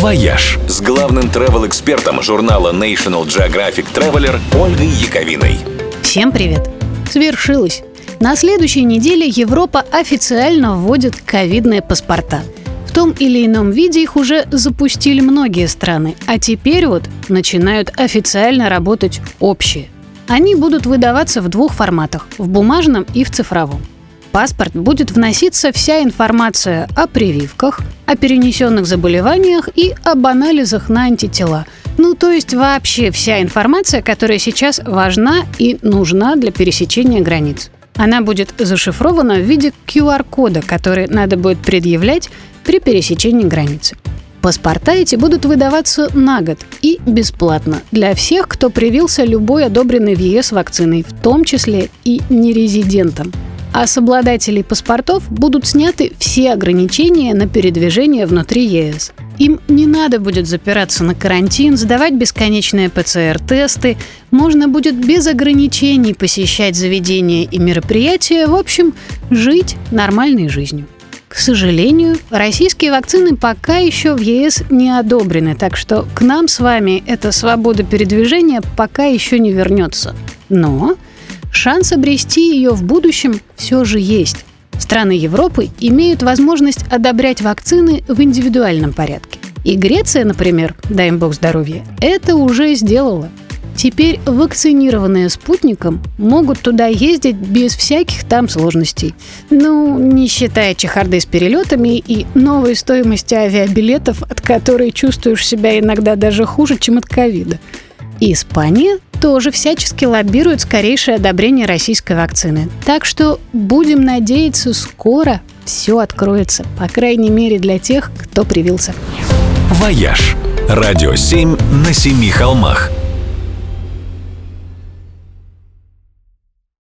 «Вояж» с главным travel-экспертом журнала National Geographic Traveler Ольгой Яковиной. Всем привет! Свершилось! На следующей неделе Европа официально вводит ковидные паспорта. В том или ином виде их уже запустили многие страны, а теперь вот начинают официально работать общие. Они будут выдаваться в двух форматах – в бумажном и в цифровом паспорт будет вноситься вся информация о прививках, о перенесенных заболеваниях и об анализах на антитела. Ну, то есть вообще вся информация, которая сейчас важна и нужна для пересечения границ. Она будет зашифрована в виде QR-кода, который надо будет предъявлять при пересечении границы. Паспорта эти будут выдаваться на год и бесплатно для всех, кто привился любой одобренной в ЕС вакциной, в том числе и нерезидентам а с обладателей паспортов будут сняты все ограничения на передвижение внутри ЕС. Им не надо будет запираться на карантин, сдавать бесконечные ПЦР-тесты, можно будет без ограничений посещать заведения и мероприятия, в общем, жить нормальной жизнью. К сожалению, российские вакцины пока еще в ЕС не одобрены, так что к нам с вами эта свобода передвижения пока еще не вернется. Но шанс обрести ее в будущем все же есть. Страны Европы имеют возможность одобрять вакцины в индивидуальном порядке. И Греция, например, дай им бог здоровья, это уже сделала. Теперь вакцинированные спутником могут туда ездить без всяких там сложностей. Ну, не считая чехарды с перелетами и новой стоимости авиабилетов, от которой чувствуешь себя иногда даже хуже, чем от ковида. Испания тоже всячески лоббирует скорейшее одобрение российской вакцины. Так что будем надеяться, скоро все откроется, по крайней мере для тех, кто привился. «Вояж» – радио 7 на семи холмах –